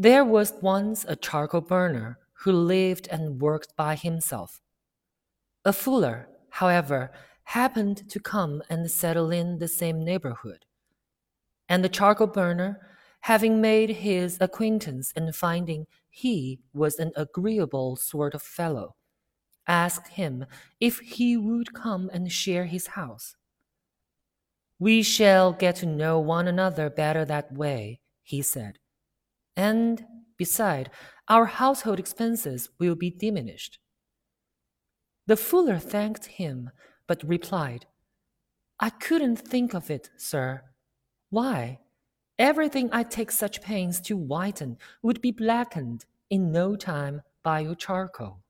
There was once a charcoal burner who lived and worked by himself. A fuller, however, happened to come and settle in the same neighborhood. And the charcoal burner, having made his acquaintance and finding he was an agreeable sort of fellow, asked him if he would come and share his house. We shall get to know one another better that way, he said. And, beside, our household expenses will be diminished. The fuller thanked him, but replied, I couldn't think of it, sir. Why? Everything I take such pains to whiten would be blackened in no time by your charcoal.